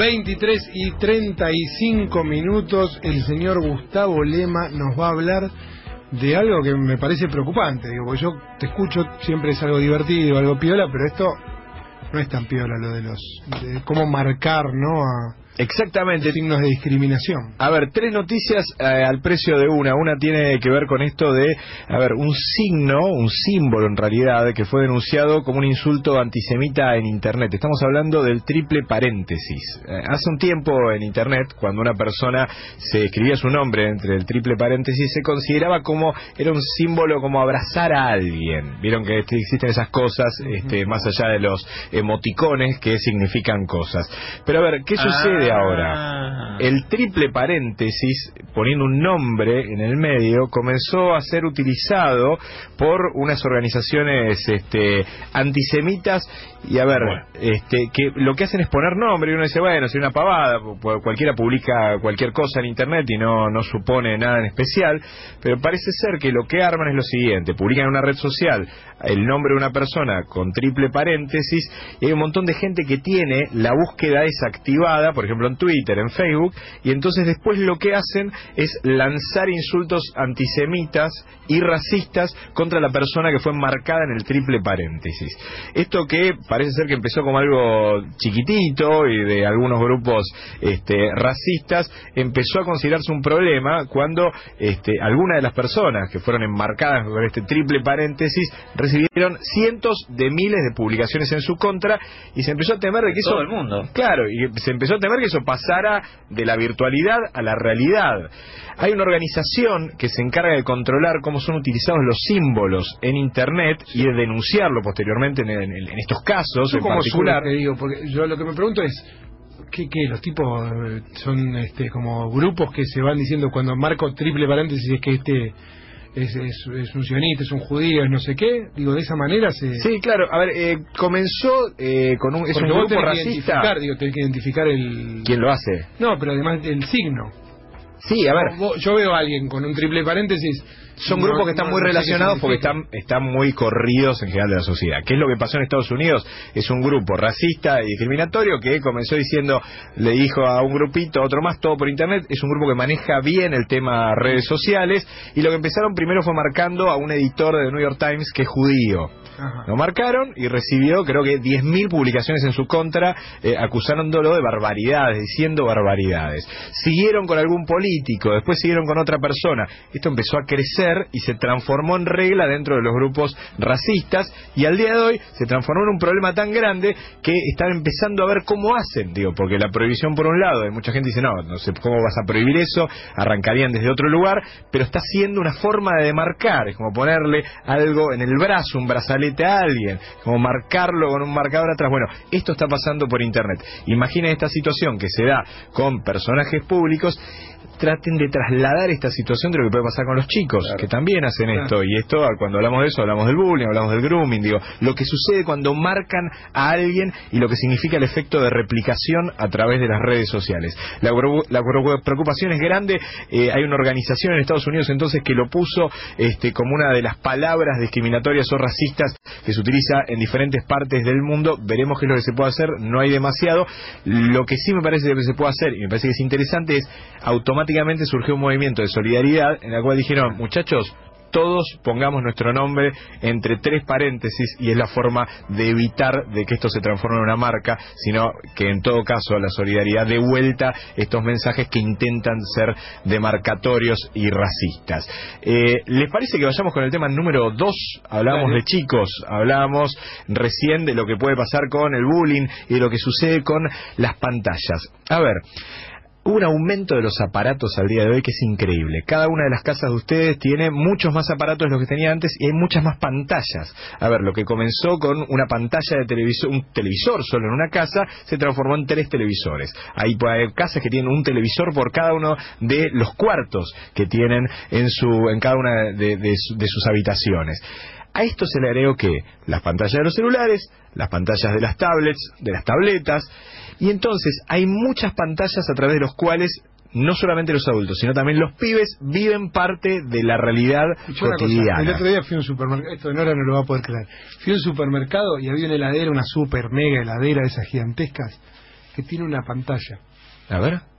23 y 35 minutos, el señor Gustavo Lema nos va a hablar de algo que me parece preocupante, digo, porque yo te escucho, siempre es algo divertido, algo piola, pero esto no es tan piola lo de los, de cómo marcar, ¿no? A, Exactamente. Signos de discriminación. A ver, tres noticias eh, al precio de una. Una tiene que ver con esto de, a ver, un signo, un símbolo en realidad, que fue denunciado como un insulto antisemita en Internet. Estamos hablando del triple paréntesis. Eh, hace un tiempo en Internet, cuando una persona se escribía su nombre entre el triple paréntesis, se consideraba como, era un símbolo como abrazar a alguien. Vieron que este, existen esas cosas, este, más allá de los emoticones que significan cosas. Pero a ver, ¿qué sucede? Ahora? Ah. El triple paréntesis, poniendo un nombre en el medio, comenzó a ser utilizado por unas organizaciones este, antisemitas y a ver, este, que lo que hacen es poner nombre y uno dice, bueno, es una pavada, cualquiera publica cualquier cosa en internet y no, no supone nada en especial, pero parece ser que lo que arman es lo siguiente, publican en una red social el nombre de una persona con triple paréntesis y hay un montón de gente que tiene la búsqueda desactivada, por ejemplo en Twitter, en Facebook, y entonces después lo que hacen es lanzar insultos antisemitas y racistas contra la persona que fue marcada en el triple paréntesis. Esto que parece ser que empezó como algo chiquitito y de algunos grupos este, racistas, empezó a considerarse un problema cuando este, algunas de las personas que fueron enmarcadas con este triple paréntesis recibieron cientos de miles de publicaciones en su contra y se empezó a temer de que eso Todo el mundo. Claro, y se empezó a temer que eso pasara de la virtualidad a la realidad. Hay una organización que se encarga de controlar cómo son utilizados los símbolos en Internet y de denunciarlo posteriormente en, en- en estos casos en como particular. digo, porque yo lo que me pregunto es, ¿qué, qué los tipos eh, son este como grupos que se van diciendo cuando marco triple paréntesis es que este es, es, es un sionista, es un judío, es no sé qué? Digo, de esa manera se... Sí, claro. A ver, eh, comenzó eh, con un, es un Porque vos grupo tenés que racista. identificar, digo, tenés que identificar el... ¿Quién lo hace? No, pero además el signo. Sí, a ver. Vos- Yo veo a alguien con un triple paréntesis. Son no- grupos que están no- muy no relacionados porque están, están muy corridos en general de la sociedad. ¿Qué es lo que pasó en Estados Unidos? Es un grupo racista y discriminatorio que comenzó diciendo, le dijo a un grupito, a otro más, todo por internet. Es un grupo que maneja bien el tema redes sociales y lo que empezaron primero fue marcando a un editor de The New York Times que es judío. Ajá. Lo marcaron y recibió creo que 10.000 publicaciones en su contra eh, acusándolo de barbaridades, diciendo barbaridades. Siguieron con algún político, después siguieron con otra persona. Esto empezó a crecer y se transformó en regla dentro de los grupos racistas y al día de hoy se transformó en un problema tan grande que están empezando a ver cómo hacen, digo, porque la prohibición por un lado, y mucha gente dice, no, no sé cómo vas a prohibir eso, arrancarían desde otro lugar, pero está siendo una forma de demarcar, es como ponerle algo en el brazo, un brazalete a alguien, como marcarlo con un marcador atrás. Bueno, esto está pasando por internet. Imaginen esta situación que se da con personajes públicos traten de trasladar esta situación de lo que puede pasar con los chicos, que también hacen Claro. esto. Y esto, cuando hablamos de eso, hablamos del bullying, hablamos del grooming, digo, lo que sucede cuando marcan a alguien y lo que significa el efecto de replicación a través de las redes sociales. La, la preocupación es grande. eh, hay una organización en Estados Unidos entonces que lo puso este, como una de las palabras discriminatorias o racistas que se utiliza en diferentes partes del mundo. Veremos qué es lo que se puede hacer. No hay demasiado. Lo que sí me parece que se puede hacer y me parece que es interesante es automáticamente surgió un movimiento de solidaridad en el cual dijeron, muchachos, todos pongamos nuestro nombre entre tres paréntesis y es la forma de evitar de que esto se transforme en una marca, sino que en todo caso la solidaridad de vuelta estos mensajes que intentan ser demarcatorios y racistas. Eh, ¿Les parece que vayamos con el tema número dos? Hablábamos de chicos, hablábamos recién de lo que puede pasar con el bullying y de lo que sucede con las pantallas. A ver, un aumento de los aparatos al día de hoy que es increíble. Cada una de las casas de ustedes tiene muchos más aparatos de los que tenía antes y hay muchas más pantallas. A ver, lo que comenzó con una pantalla de televisor, un televisor solo en una casa, se transformó en tres televisores. Hay, casas que tienen un televisor por cada uno de los cuartos que tienen en, su, en cada una de, de sus habitaciones. A esto se le agregó que las pantallas de los celulares, las pantallas de las tablets, de las tabletas, y entonces hay muchas pantallas a través de los cuales no solamente los adultos, sino también los pibes viven parte de la realidad cotidiana. el otro día fui a un supermercado, esto Nora no lo va a poder creer. Fui a un supermercado y había una heladera, una super mega heladera de esas gigantescas, que tiene una pantalla. A ver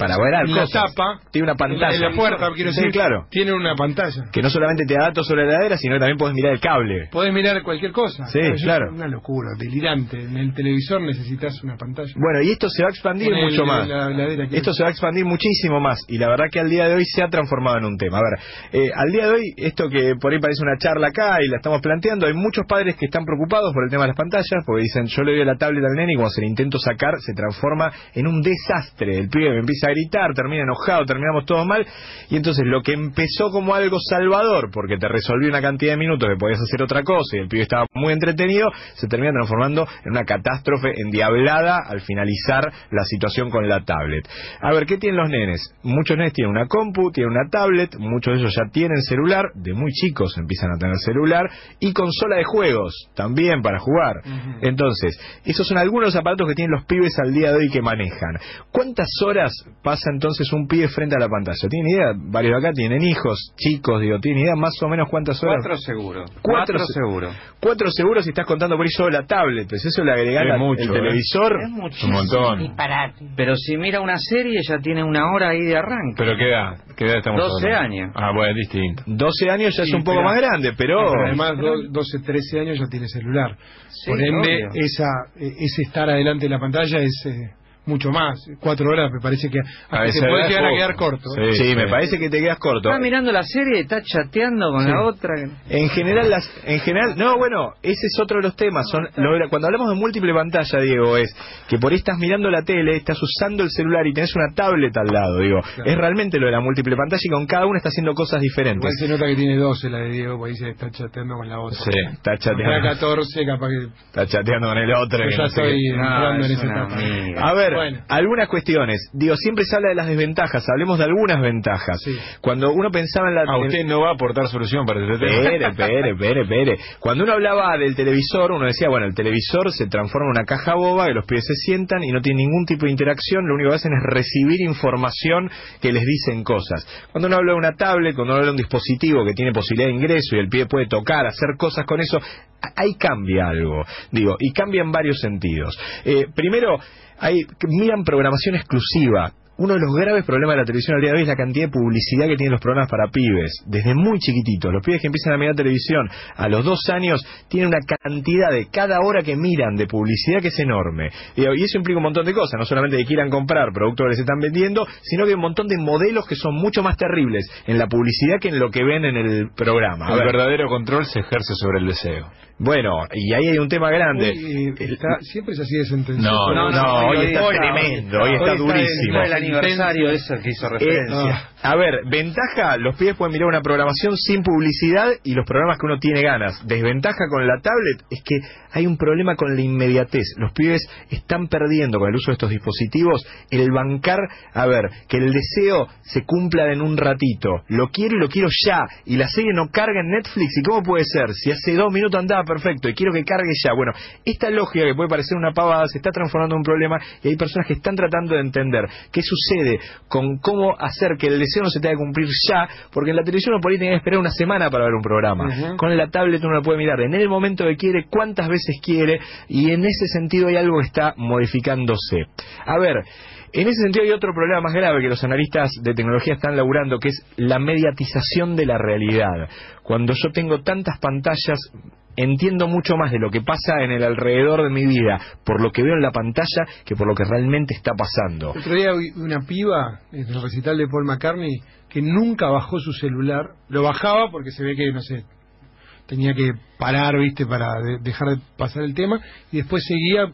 para ver algo. La tapa. Tiene una pantalla. En la puerta, quiero decir. claro. Tiene una pantalla. Que no solamente te da datos sobre la heladera, sino que también puedes mirar el cable. Puedes mirar cualquier cosa. Sí, claro. Es una locura, delirante. En el televisor necesitas una pantalla. Bueno, y esto se va a expandir mucho más. esto se va a expandir muchísimo más. Y la verdad que al día de hoy se ha transformado en un tema. A ver, eh, al día de hoy, esto que por ahí parece una charla acá y la estamos planteando, hay muchos padres que están preocupados por el tema de las pantallas, porque dicen, yo le doy la tablet al nene y cuando se le intento sacar, se transforma en un desastre. El pibe me empieza a gritar, termina en enojado, terminamos todo mal. Y entonces lo que empezó como algo salvador, porque te resolvió una cantidad de minutos que podías hacer otra cosa y el pibe estaba muy entretenido, se termina transformando en una catástrofe endiablada al finalizar la situación con la tablet. A ver, ¿qué tienen los nenes? Muchos nenes tienen una compu, tienen una tablet, muchos de ellos ya tienen celular, de muy chicos empiezan a tener celular, y consola de juegos, también para jugar. Entonces, esos son algunos aparatos que tienen los pibes al día de hoy que manejan. ¿Cuántas horas pasa entonces un pibe frente a la pantalla. ¿Tiene idea? Varios de acá tienen hijos, chicos, digo, ¿tiene idea más o menos cuántas horas? Cuatro seguros. Cuatro, seguros. Cuatro seguros si estás contando por eso la tablet, pues eso le agregar al el ¿eh? televisor. Es mucho. Un montón. Pero si mira una serie ya tiene una hora ahí de arranque. ¿Pero qué edad? ¿Qué edad estamos 12 años. Ah, bueno, es distinto. 12 años ya es un poco más grande, pero... además, 12, 13 años ya tiene celular. por ende, esa, e, ese estar adelante de la pantalla es... Eh, mucho más. Cuatro horas me parece que a te puede llegar a quedar corto. ¿eh? Sí, me parece que te quedas corto. Está mirando la serie y está chateando con la otra. En general, las, en general, no, bueno, ese es otro de los temas. Son, cuando hablamos de múltiple pantalla, Diego, es que por ahí estás mirando la tele, estás usando el celular y tenés una tablet al lado, digo. Es realmente lo de la múltiple pantalla y con cada uno está haciendo cosas diferentes. Igual se nota que tiene 12 la de Diego, porque ahí se está chateando con la otra. Sí, está chateando. 14, capaz que... Está chateando con el otro. Yo ya estoy entrando en ese A ver, bueno. algunas cuestiones. Digo, siempre se habla de las desventajas, hablemos de algunas ventajas. Cuando uno pensaba en la... A usted no va a aportar solución para este tema. Pere, pere, pere, pere. Cuando uno hablaba del televisor, uno decía, bueno, el televisor se transforma en una caja boba, que los pies se sientan y no tiene ningún tipo de interacción, lo único que hacen es recibir información que les dicen cosas. Cuando uno habla de una tablet, cuando uno habla de un dispositivo que tiene posibilidad de ingreso y el pie puede tocar, hacer cosas con eso, ahí cambia algo, digo, y cambia en varios sentidos. Eh, primero, hay, miran programación exclusiva. Uno de los graves problemas de la televisión al día de hoy es la cantidad de publicidad que tienen los programas para pibes, desde muy chiquititos. Los pibes que empiezan a mirar televisión a los dos años tienen una cantidad de cada hora que miran de publicidad que es enorme. Y eso implica un montón de cosas, no solamente que quieran comprar productos que les están vendiendo, sino que hay un montón de modelos que son mucho más terribles en la publicidad que en lo que ven en el programa. El verdadero control se ejerce sobre el deseo. Bueno, y ahí hay un tema grande. siempre es así de sentencia. No, no, no, hoy está tremendo, hoy está durísimo. el aniversario ese que hizo referencia. A ver, ventaja, los pibes pueden mirar una programación sin publicidad y los programas que uno tiene ganas. Desventaja con la tablet es que hay un problema con la inmediatez. Los pibes están perdiendo con el uso de estos dispositivos el bancar, a ver, que el deseo se cumpla en un ratito. Lo quiero y lo quiero ya. Y la serie no carga en Netflix. ¿Y cómo puede ser? Si hace dos minutos andaba perfecto y quiero que cargue ya. Bueno, esta lógica que puede parecer una pavada se está transformando en un problema y hay personas que están tratando de entender qué sucede con cómo hacer que el deseo no se tenga que cumplir ya, porque en la televisión uno por ahí tiene que esperar una semana para ver un programa. Con la tablet uno lo puede mirar en el momento que quiere, cuántas veces quiere, y en ese sentido hay algo que está modificándose. A ver, En ese sentido hay otro problema más grave que los analistas de tecnología están laburando, que es la mediatización de la realidad. Cuando yo tengo tantas pantallas, entiendo mucho más de lo que pasa en el alrededor de mi vida por lo que veo en la pantalla que por lo que realmente está pasando. Otro día una piba en el recital de Paul McCartney que nunca bajó su celular. Lo bajaba porque se ve que, no sé, tenía que parar, viste, para de- dejar de pasar el tema. Y después seguía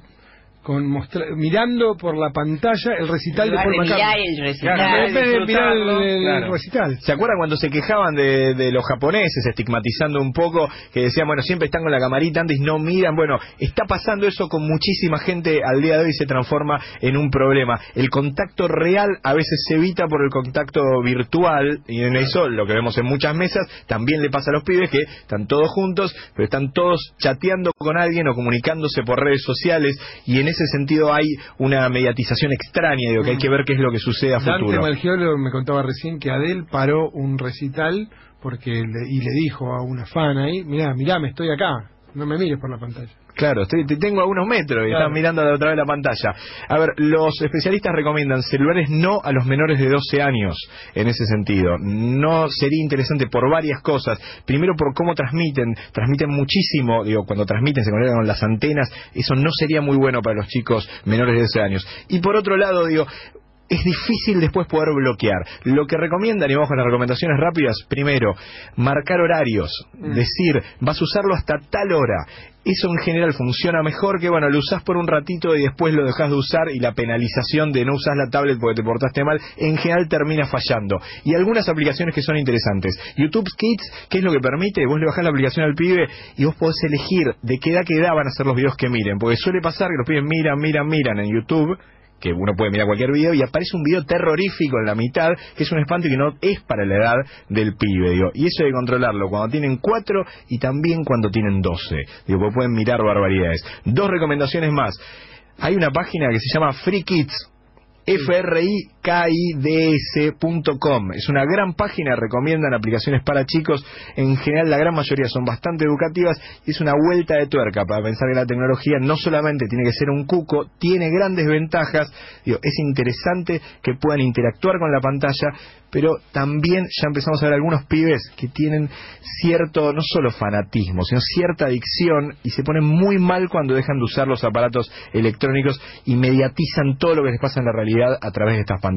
con mostra- mirando por la pantalla el recital de Paul McCartney. el recital. Claro, de mirar el, disfrutarlo, el claro. recital. ¿Se acuerdan cuando se quejaban de, de los japoneses, estigmatizando un poco, que decían, bueno, siempre están con la camarita antes, no miran? Bueno, está pasando eso con muchísima gente al día de hoy y se transforma en un problema. El contacto real a veces se evita por el contacto virtual, y en eso, lo que vemos en muchas mesas, también le pasa a los pibes que están todos juntos, pero están todos chateando con alguien o comunicándose por redes sociales, y en ese sentido hay una mediatización extraña, digo, que hay que ver qué es lo que sucede a Dante futuro. Malgiolo me contaba recién que Adele paró un recital porque le- y le dijo a una fan ahí, mirá, mirá, me estoy acá, no me mires por la pantalla. Claro, estoy, te tengo a unos metros y Claro. están mirando a otra vez la pantalla. A ver, los especialistas recomiendan celulares no a los menores de 12 años en ese sentido. No sería interesante por varias cosas. Primero por cómo transmiten, transmiten muchísimo, digo, cuando transmiten se conectan con las antenas, eso no sería muy bueno para los chicos menores de 12 años. Y por otro lado, digo, es difícil después poder bloquear. Lo que recomiendan, y vamos con las recomendaciones rápidas, primero, marcar horarios, decir, vas a usarlo hasta tal hora. Eso en general funciona mejor que, bueno, lo usás por un ratito y después lo dejas de usar y la penalización de no usar la tablet porque te portaste mal, en general termina fallando. Y algunas aplicaciones que son interesantes. YouTube Kids, ¿qué es lo que permite? Vos le bajás la aplicación al pibe y vos podés elegir de qué edad qué edad van a ser los videos que miren. Porque suele pasar que los pibes miran, miran, miran en YouTube que uno puede mirar cualquier video y aparece un video terrorífico en la mitad que es un espanto que no es para la edad del pibe, digo. Y eso hay que controlarlo cuando tienen cuatro y también cuando tienen doce. Digo, porque pueden mirar barbaridades. Dos recomendaciones más. Hay una página que se llama Free Kids. frikids.com Es una gran página, recomiendan aplicaciones para chicos. En general, la gran mayoría son bastante educativas y es una vuelta de tuerca para pensar que la tecnología no solamente tiene que ser un cuco, tiene grandes ventajas. Es interesante que puedan interactuar con la pantalla, pero también ya empezamos a ver algunos pibes que tienen cierto, no solo fanatismo, sino cierta adicción y se ponen muy mal cuando dejan de usar los aparatos electrónicos y mediatizan todo lo que les pasa en la realidad a través de estas pantallas.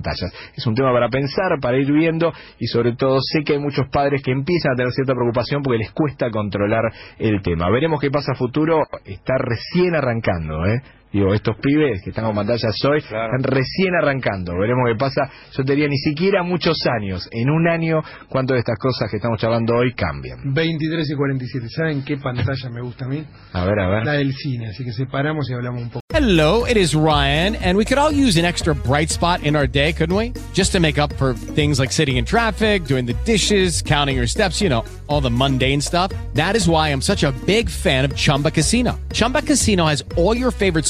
Es un tema para pensar, para ir viendo y sobre todo sé que hay muchos padres que empiezan a tener cierta preocupación porque les cuesta controlar el tema. Veremos qué pasa a futuro, está recién arrancando, ¿eh? Digo, estos pibes que están con pantallas hoy están recién arrancando. Veremos qué pasa. Yo te diría ni siquiera muchos años. En un año, cuántas de estas cosas que estamos charlando hoy cambian. 23 y 47. ¿Saben qué pantalla me gusta a mí? A ver, a ver. La del cine. Así que separamos y hablamos un poco. Hello, it is Ryan, and we could all use an extra bright spot in our day, couldn't we? Just to make up for things like sitting in traffic, doing the dishes, counting your steps, you know, all the mundane stuff. That is why I'm such a big fan of Chumba Casino. Chumba Casino has all your favorite